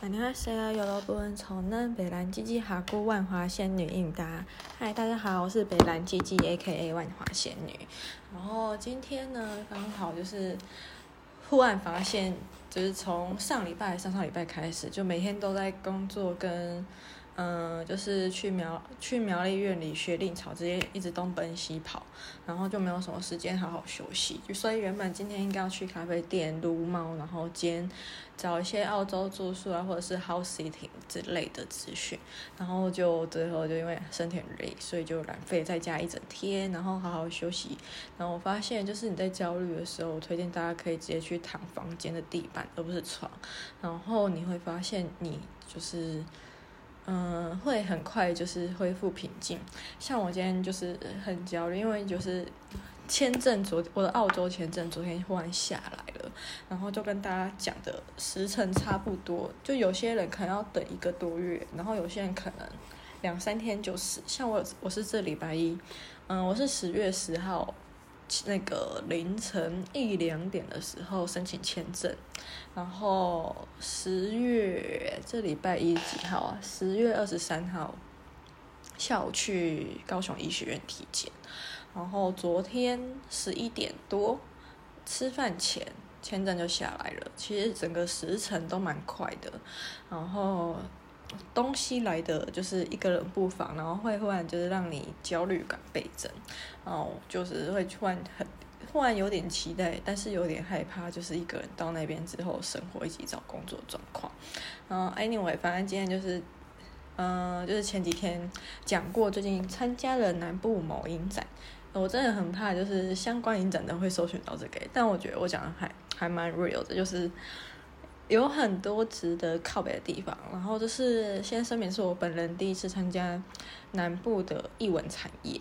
안녕하세요，여러분，从南北兰吉吉哈姑万华仙女应答。嗨，大家好，我是北兰吉吉 A.K.A 万华仙女。然后今天呢，刚好就是忽然发现，就是从上礼拜、上上礼拜开始，就每天都在工作跟。 嗯，就是去苗去苗栗院里学令草，直接一直东奔西跑，然后就没有什么时间好好休息。就所以原本今天应该要去咖啡店撸猫，然后兼找一些澳洲住宿啊，或者是 house sitting 之类的资讯，然后就最后就因为身体很累，所以就懒废在家一整天，然后好好休息。然后我发现，就是你在焦虑的时候，我推荐大家可以直接去躺房间的地板，而不是床，然后你会发现你就是。嗯，会很快就是恢复平静。像我今天就是很焦虑，因为就是签证昨我的澳洲签证昨天忽然下来了，然后就跟大家讲的时辰差不多，就有些人可能要等一个多月，然后有些人可能两三天就是。像我我是这礼拜一，嗯，我是十月十号。那个凌晨一两点的时候申请签证，然后十月这礼拜一几号啊？十月二十三号下午去高雄医学院体检，然后昨天十一点多吃饭前签证就下来了。其实整个时程都蛮快的，然后。东西来的就是一个人不防，然后会忽然就是让你焦虑感倍增，然后就是会突然很忽然有点期待，但是有点害怕，就是一个人到那边之后生活以及找工作状况。然后 anyway，反正今天就是，嗯、就是前几天讲过，最近参加了南部某影展，我真的很怕就是相关影展的会搜寻到这个，但我觉得我讲的还还蛮 real 的，就是。有很多值得靠北的地方，然后就是先声明是我本人第一次参加南部的艺文产业。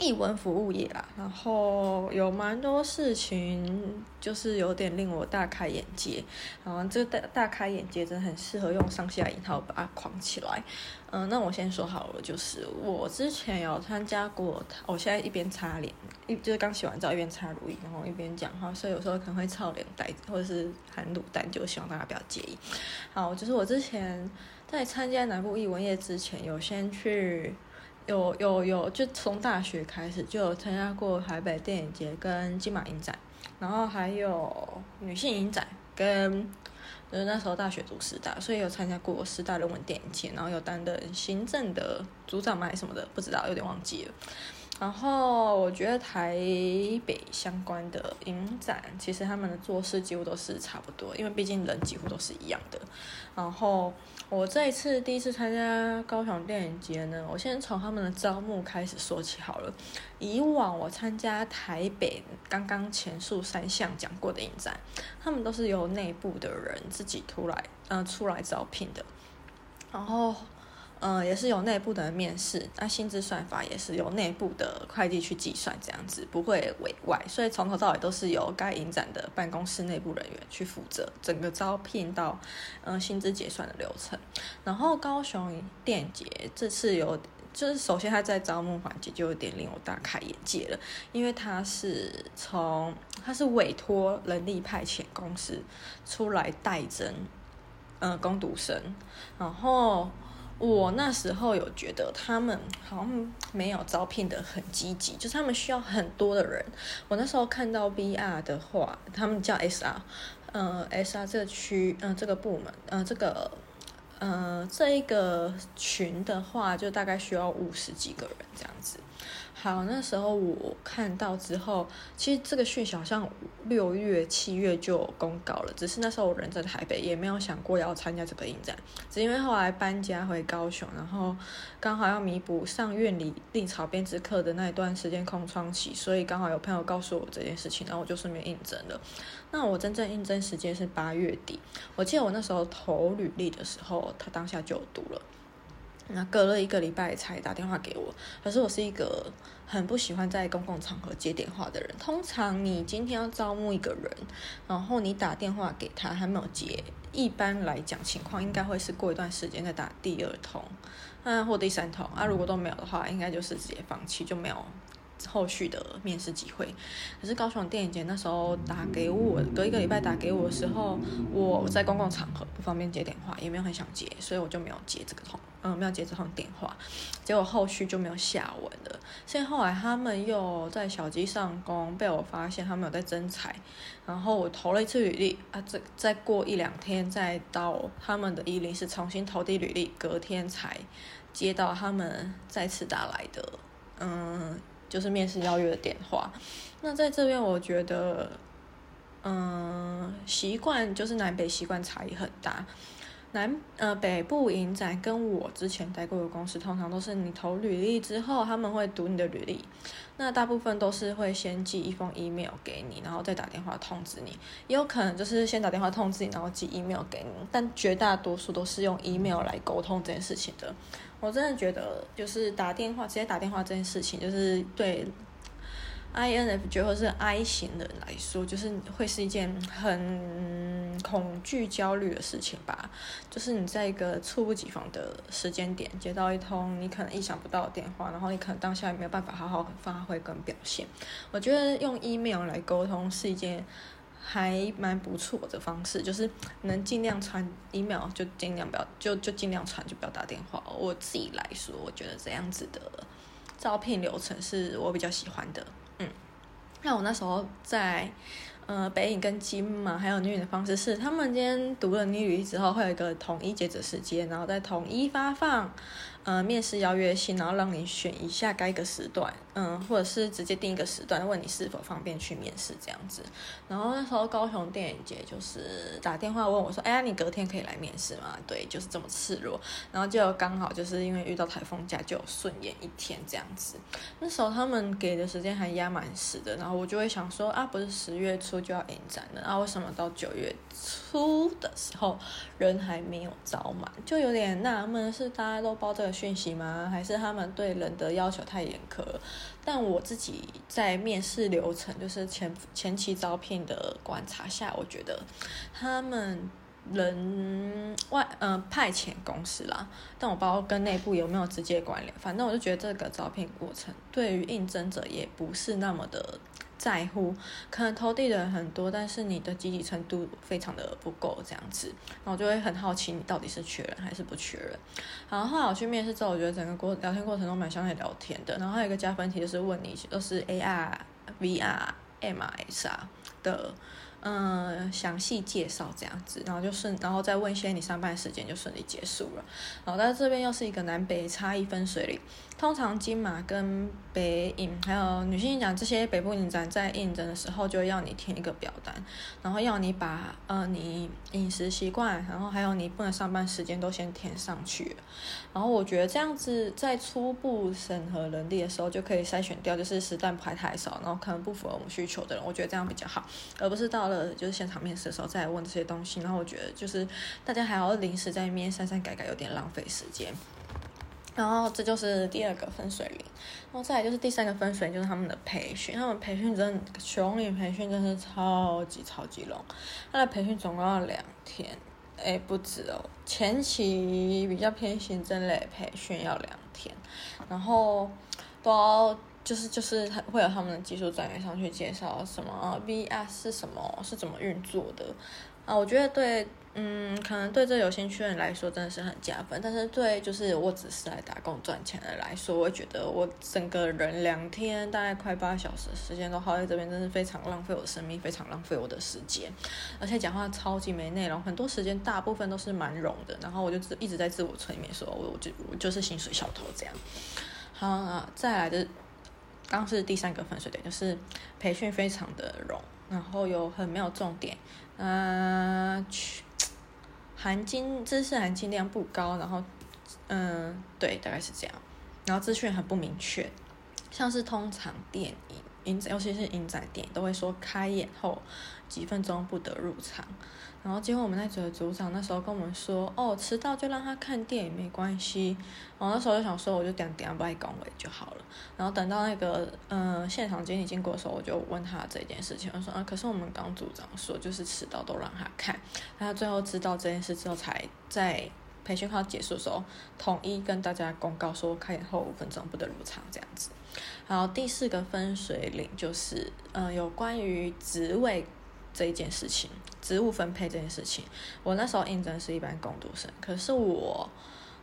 译文服务业啦，然后有蛮多事情，就是有点令我大开眼界。然后这大大开眼界真的很适合用上下引号把它框起来。嗯，那我先说好了，就是我之前有参加过，我现在一边擦脸，一就是刚洗完澡一边擦乳液，然后一边讲话，所以有时候可能会臭脸带或者是含卤蛋，就希望大家不要介意。好，就是我之前在参加南部译文业之前，有先去。有有有，就从大学开始就有参加过台北电影节跟金马影展，然后还有女性影展跟，就是那时候大学读师大，所以有参加过师大人文电影节，然后有担任行政的组长嘛还是什么的，不知道有点忘记了。然后我觉得台北相关的影展，其实他们的做事几乎都是差不多，因为毕竟人几乎都是一样的。然后我这一次第一次参加高雄电影节呢，我先从他们的招募开始说起好了。以往我参加台北刚刚前述三项讲过的影展，他们都是由内部的人自己出来，嗯、出来招聘的。然后。嗯，也是有内部的面试，那薪资算法也是由内部的会计去计算，这样子不会委外，所以从头到尾都是由该影展的办公室内部人员去负责整个招聘到嗯薪资结算的流程。然后高雄电节这次有，就是首先他在招募环节就有点令我大开眼界了，因为他是从他是委托人力派遣公司出来代征嗯攻读生，然后。我那时候有觉得他们好像没有招聘的很积极，就是他们需要很多的人。我那时候看到 VR 的话，他们叫 SR，呃，SR 这个区，嗯、呃，这个部门，呃，这个，呃，这一个群的话，就大概需要五十几个人这样子。好，那时候我看到之后，其实这个讯息好像六月、七月就有公告了，只是那时候我人在台北，也没有想过要参加这个影展，只因为后来搬家回高雄，然后刚好要弥补上院里灵草编织课的那一段时间空窗期，所以刚好有朋友告诉我这件事情，然后我就顺便应征了。那我真正应征时间是八月底，我记得我那时候投履历的时候，他当下就有读了。那隔了一个礼拜才打电话给我，可是我是一个很不喜欢在公共场合接电话的人。通常你今天要招募一个人，然后你打电话给他还没有接，一般来讲情况应该会是过一段时间再打第二通，啊或第三通啊，如果都没有的话，应该就是直接放弃，就没有后续的面试机会。可是高雄电影节那时候打给我，隔一个礼拜打给我的时候，我在公共场合不方便接电话，也没有很想接，所以我就没有接这个通，嗯，没有接这通电话。结果后续就没有下文了。所以后来他们又在小鸡上工，被我发现他们有在征才，然后我投了一次履历啊，再再过一两天再到他们的伊林是重新投递履历，隔天才接到他们再次打来的，嗯，就是面试邀约的电话。那在这边，我觉得，嗯，习惯就是南北习惯差异很大。南呃北部影展跟我之前待过的公司，通常都是你投履历之后，他们会读你的履历。那大部分都是会先寄一封 email 给你，然后再打电话通知你。也有可能就是先打电话通知你，然后寄 email 给你。但绝大多数都是用 email 来沟通这件事情的。我真的觉得，就是打电话直接打电话这件事情，就是对。INFJ 或是 I 型人来说，就是会是一件很恐惧、焦虑的事情吧。就是你在一个猝不及防的时间点接到一通你可能意想不到的电话，然后你可能当下也没有办法好好发挥跟表现。我觉得用 email 来沟通是一件还蛮不错的方式，就是能尽量传 email 就尽量不要，就就尽量传，就不要打电话。我自己来说，我觉得这样子的招聘流程是我比较喜欢的。嗯，那我那时候在，呃，北影跟金嘛还有女影的方式是，他们今天读了女履之后，会有一个统一截止时间，然后再统一发放。呃，面试邀约信，然后让你选一下该个时段，嗯，或者是直接定一个时段，问你是否方便去面试这样子。然后那时候高雄电影节就是打电话问我说，哎呀，你隔天可以来面试吗？对，就是这么赤裸。然后就刚好就是因为遇到台风假，就顺延一天这样子。那时候他们给的时间还压满实的，然后我就会想说，啊，不是十月初就要影展了，那，为什么到九月初的时候人还没有招满？就有点纳闷，是大家都报这个。讯息吗？还是他们对人的要求太严苛？但我自己在面试流程，就是前前期招聘的观察下，我觉得他们人外嗯、派遣公司啦，但我不知道跟内部有没有直接关联。反正我就觉得这个招聘过程对于应征者也不是那么的。在乎，可能投递的人很多，但是你的积极程度非常的不够，这样子，然后就会很好奇你到底是缺人还是不缺人。然后后来我去面试之后，我觉得整个过聊天过程中蛮像在聊天的。然后还有一个加分题就是问你都是 AR、VR、MRS 的。嗯，详细介绍这样子，然后就顺，然后再问一些你上班时间就顺利结束了。然后在这边又是一个南北差异分水岭。通常金马跟北影还有女性影展这些北部影展在应征的时候，就要你填一个表单，然后要你把呃你饮食习惯，然后还有你不能上班时间都先填上去。然后我觉得这样子在初步审核能力的时候就可以筛选掉，就是实在不还太少，然后可能不符合我们需求的人，我觉得这样比较好，而不是到了。就是现场面试的时候再来问这些东西，然后我觉得就是大家还要临时在面删删改改，有点浪费时间。然后这就是第二个分水岭，然后再来就是第三个分水岭，就是他们的培训。他们培训真的，雄影培训真的是超级超级龙。他的培训总共要两天，哎，不止哦。前期比较偏行政类培训要两天，然后都要。就是就是会有他们的技术专员上去介绍什么 VR 是什么，是怎么运作的啊？我觉得对，嗯，可能对这有兴趣的人来说真的是很加分。但是对，就是我只是来打工赚钱的来说，我觉得我整个人两天大概快八小时时间都耗在这边，真是非常浪费我的生命，非常浪费我的时间。而且讲话超级没内容，很多时间大部分都是蛮冗的。然后我就一直在自我催眠说，我我就我就是薪水小偷这样。好啊，再来的。刚是第三个分水点，就是培训非常的冗，然后有很没有重点，呃，含金知识含金量不高，然后，嗯，对，大概是这样，然后资讯很不明确，像是通常电影影尤其是影仔店都会说开演后几分钟不得入场。然后结果我们那组的组长那时候跟我们说，哦，迟到就让他看电影没关系。然后那时候就想说，我就点点不爱讲话就好了。然后等到那个、呃、现场经理经过的时候，我就问他这件事情，我说啊，可是我们刚组长说就是迟到都让他看。他最后知道这件事之后，才在培训快结束的时候，统一跟大家公告说，开演后五分钟不得入场这样子。然后第四个分水岭就是，嗯、呃，有关于职位这一件事情，职务分配这件事情。我那时候应征是一般工读生，可是我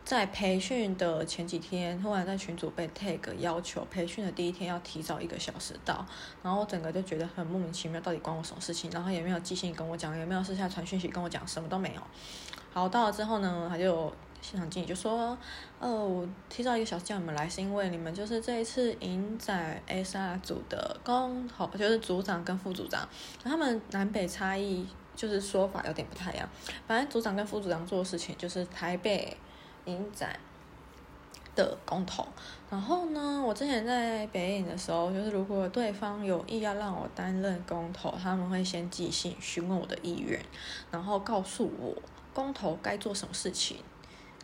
在培训的前几天，突然在群组被 tag 要求，培训的第一天要提早一个小时到，然后我整个就觉得很莫名其妙，到底关我什么事情？然后也没有寄信跟我讲，也没有私下传讯息跟我讲，什么都没有。好，到了之后呢，他就现场经理就说：“呃，我提早一个小时叫你们来，是因为你们就是这一次影展 SR 组的工头，就是组长跟副组长，他们南北差异就是说法有点不太一样。反正组长跟副组长做的事情就是台北影展的工头。然后呢，我之前在北影的时候，就是如果对方有意要让我担任工头，他们会先寄信询问我的意愿，然后告诉我。”工头该做什么事情，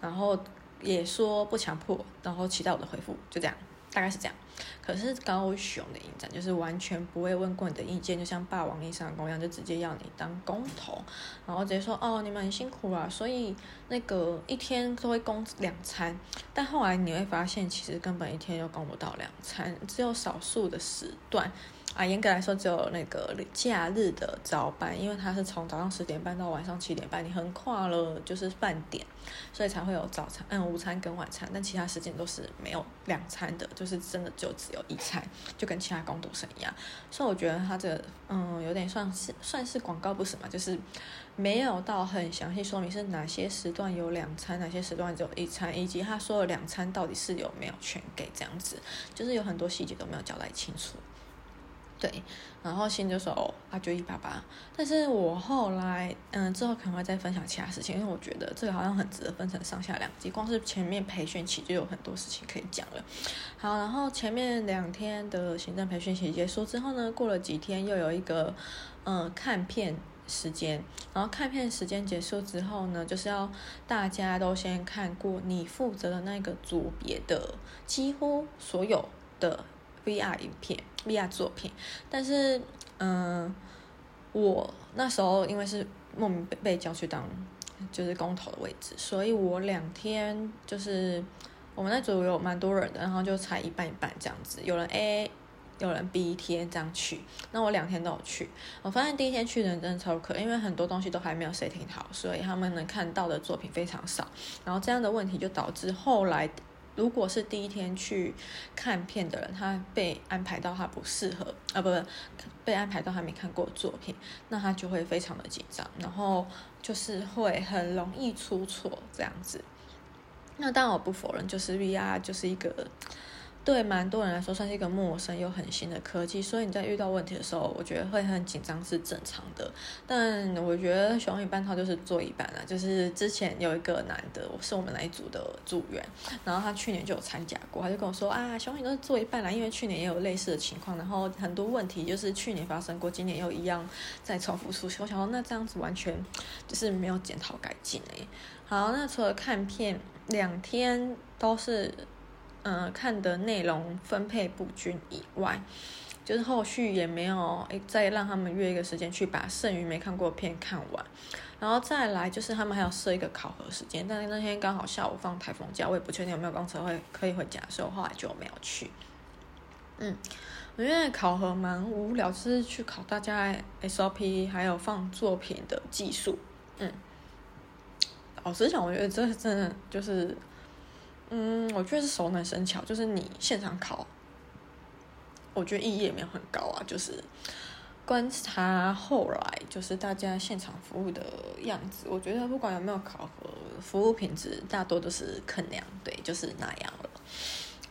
然后也说不强迫，然后期待我的回复，就这样，大概是这样。可是高雄的影展就是完全不会问过你的意见，就像霸王硬上弓一样，就直接要你当工头，然后直接说哦，你们很辛苦啊，所以那个一天都会供两餐。但后来你会发现，其实根本一天又供不到两餐，只有少数的时段。啊，严格来说，只有那个假日的早班，因为它是从早上十点半到晚上七点半，你横跨了就是饭点，所以才会有早餐、嗯午餐跟晚餐，但其他时间都是没有两餐的，就是真的就只有一餐，就跟其他工读生一样。所以我觉得它这个嗯有点算是算是广告不实嘛，就是没有到很详细说明是哪些时段有两餐，哪些时段只有一餐，以及他说的两餐到底是有没有全给这样子，就是有很多细节都没有交代清楚。对，然后心就说哦，啊就一八八，但是我后来嗯之后可能会再分享其他事情，因为我觉得这个好像很值得分成上下两集，光是前面培训期就有很多事情可以讲了。好，然后前面两天的行政培训期结束之后呢，过了几天又有一个嗯看片时间，然后看片时间结束之后呢，就是要大家都先看过你负责的那个组别的几乎所有的。VR 影片，VR 作品，但是，嗯、我那时候因为是莫名被被叫去当就是工头的位置，所以我两天就是我们那组有蛮多人的，然后就才一半一半这样子，有人 A，有人 B 天这样去，那我两天都有去，我发现第一天去的人真的超可，因为很多东西都还没有设定好，所以他们能看到的作品非常少，然后这样的问题就导致后来。如果是第一天去看片的人，他被安排到他不适合啊，不不，被安排到他没看过作品，那他就会非常的紧张，然后就是会很容易出错这样子。那当然我不否认，就是 VR 就是一个。对蛮多人来说，算是一个陌生又很新的科技，所以你在遇到问题的时候，我觉得会很紧张是正常的。但我觉得熊宇半套就是做一半了，就是之前有一个男的，我是我们那一组的组员，然后他去年就有参加过，他就跟我说啊，熊宇都是做一半了，因为去年也有类似的情况，然后很多问题就是去年发生过，今年又一样再重复出现。我想说，那这样子完全就是没有检讨改进诶。好，那除了看片，两天都是。嗯，看的内容分配不均以外，就是后续也没有再让他们约一个时间去把剩余没看过片看完，然后再来就是他们还要设一个考核时间，但是那天刚好下午放台风假，我也不确定有没有公车会可以回家，所以我后来就没有去。嗯，我觉得考核蛮无聊，就是去考大家 SOP 还有放作品的技术。嗯，老实讲，我觉得这真的就是。嗯，我觉得是熟能生巧，就是你现场考，我觉得意义也没有很高啊。就是观察后来，就是大家现场服务的样子，我觉得不管有没有考核，服务品质大多都是肯量，对，就是那样了。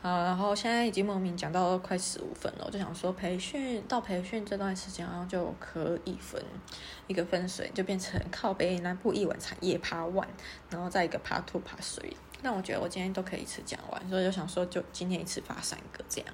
好，然后现在已经莫名讲到快十五分了，我就想说培训到培训这段时间，然后就可以分一个分水，就变成靠北南部一文产业 Part One，然后再一个 Part Two Part Three。那我觉得我今天都可以一次讲完，所以就想说，就今天一次发三个这样。